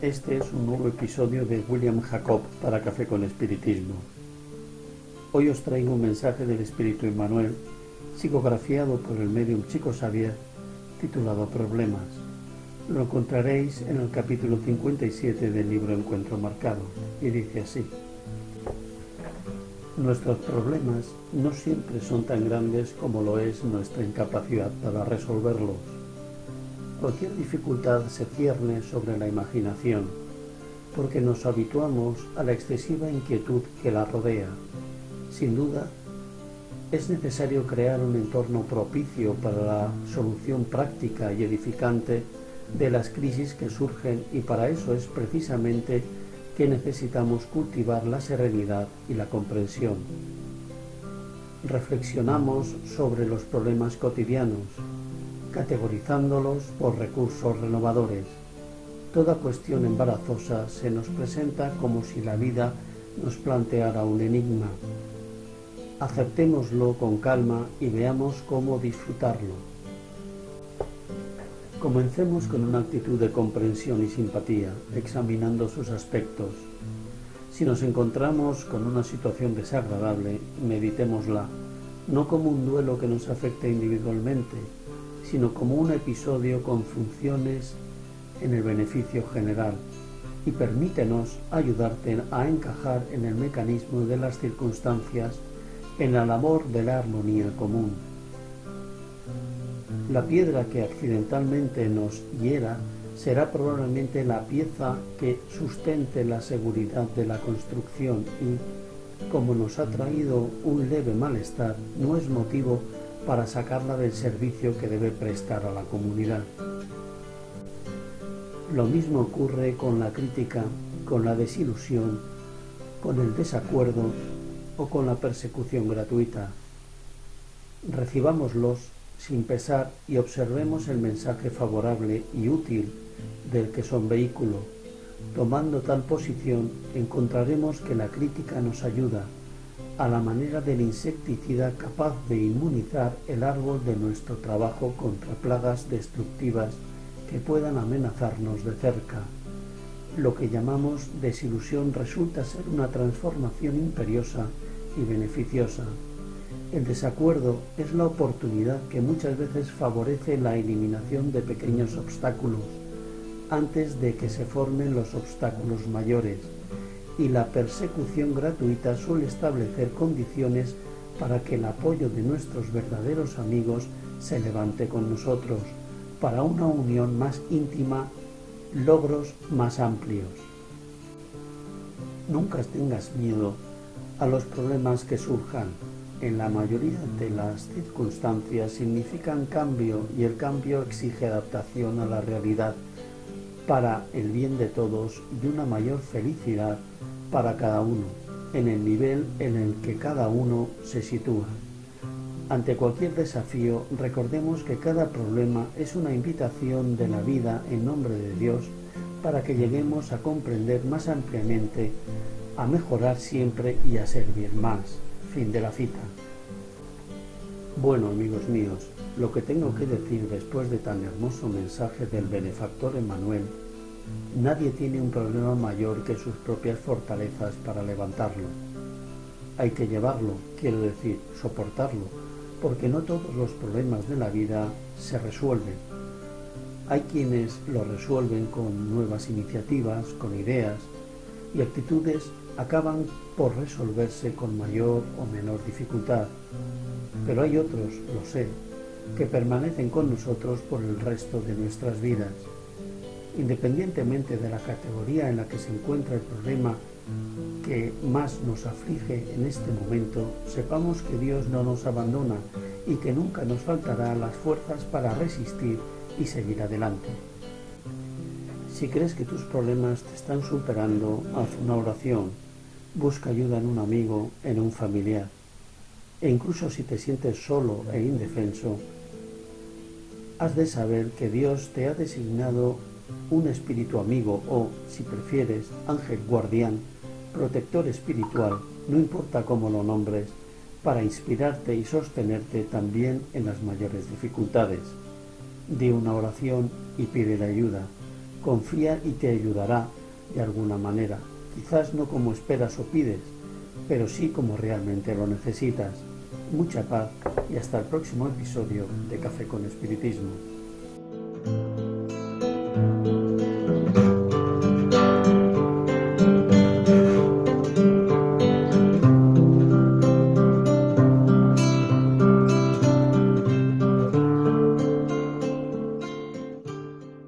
Este es un nuevo episodio de William Jacob para Café con Espiritismo. Hoy os traigo un mensaje del Espíritu Emmanuel, psicografiado por el medium Chico Xavier, titulado Problemas. Lo encontraréis en el capítulo 57 del libro Encuentro Marcado, y dice así. Nuestros problemas no siempre son tan grandes como lo es nuestra incapacidad para resolverlos. Cualquier dificultad se cierne sobre la imaginación, porque nos habituamos a la excesiva inquietud que la rodea. Sin duda, es necesario crear un entorno propicio para la solución práctica y edificante de las crisis que surgen y para eso es precisamente que necesitamos cultivar la serenidad y la comprensión. Reflexionamos sobre los problemas cotidianos, categorizándolos por recursos renovadores. Toda cuestión embarazosa se nos presenta como si la vida nos planteara un enigma. Aceptémoslo con calma y veamos cómo disfrutarlo. Comencemos con una actitud de comprensión y simpatía, examinando sus aspectos. Si nos encontramos con una situación desagradable, meditémosla, no como un duelo que nos afecte individualmente, sino como un episodio con funciones en el beneficio general, y permítenos ayudarte a encajar en el mecanismo de las circunstancias en la labor de la armonía común. La piedra que accidentalmente nos hiera será probablemente la pieza que sustente la seguridad de la construcción y, como nos ha traído un leve malestar, no es motivo para sacarla del servicio que debe prestar a la comunidad. Lo mismo ocurre con la crítica, con la desilusión, con el desacuerdo o con la persecución gratuita. Recibámoslos sin pesar y observemos el mensaje favorable y útil del que son vehículo. Tomando tal posición, encontraremos que la crítica nos ayuda, a la manera del insecticida capaz de inmunizar el árbol de nuestro trabajo contra plagas destructivas que puedan amenazarnos de cerca. Lo que llamamos desilusión resulta ser una transformación imperiosa y beneficiosa. El desacuerdo es la oportunidad que muchas veces favorece la eliminación de pequeños obstáculos antes de que se formen los obstáculos mayores y la persecución gratuita suele establecer condiciones para que el apoyo de nuestros verdaderos amigos se levante con nosotros, para una unión más íntima, logros más amplios. Nunca tengas miedo a los problemas que surjan, en la mayoría de las circunstancias significan cambio y el cambio exige adaptación a la realidad para el bien de todos y una mayor felicidad para cada uno, en el nivel en el que cada uno se sitúa. Ante cualquier desafío, recordemos que cada problema es una invitación de la vida en nombre de Dios para que lleguemos a comprender más ampliamente, a mejorar siempre y a servir más. Fin de la cita. Bueno, amigos míos, lo que tengo que decir después de tan hermoso mensaje del benefactor Emanuel, nadie tiene un problema mayor que sus propias fortalezas para levantarlo. Hay que llevarlo, quiero decir, soportarlo, porque no todos los problemas de la vida se resuelven. Hay quienes lo resuelven con nuevas iniciativas, con ideas, y actitudes acaban por resolverse con mayor o menor dificultad. Pero hay otros, lo sé, que permanecen con nosotros por el resto de nuestras vidas. Independientemente de la categoría en la que se encuentra el problema que más nos aflige en este momento, sepamos que Dios no nos abandona y que nunca nos faltará las fuerzas para resistir y seguir adelante. Si crees que tus problemas te están superando, haz una oración, busca ayuda en un amigo, en un familiar. E incluso si te sientes solo e indefenso, has de saber que Dios te ha designado un espíritu amigo o, si prefieres, ángel guardián, protector espiritual, no importa cómo lo nombres, para inspirarte y sostenerte también en las mayores dificultades. Di una oración y pide la ayuda. Confía y te ayudará de alguna manera, quizás no como esperas o pides, pero sí como realmente lo necesitas. Mucha paz y hasta el próximo episodio de Café con Espiritismo.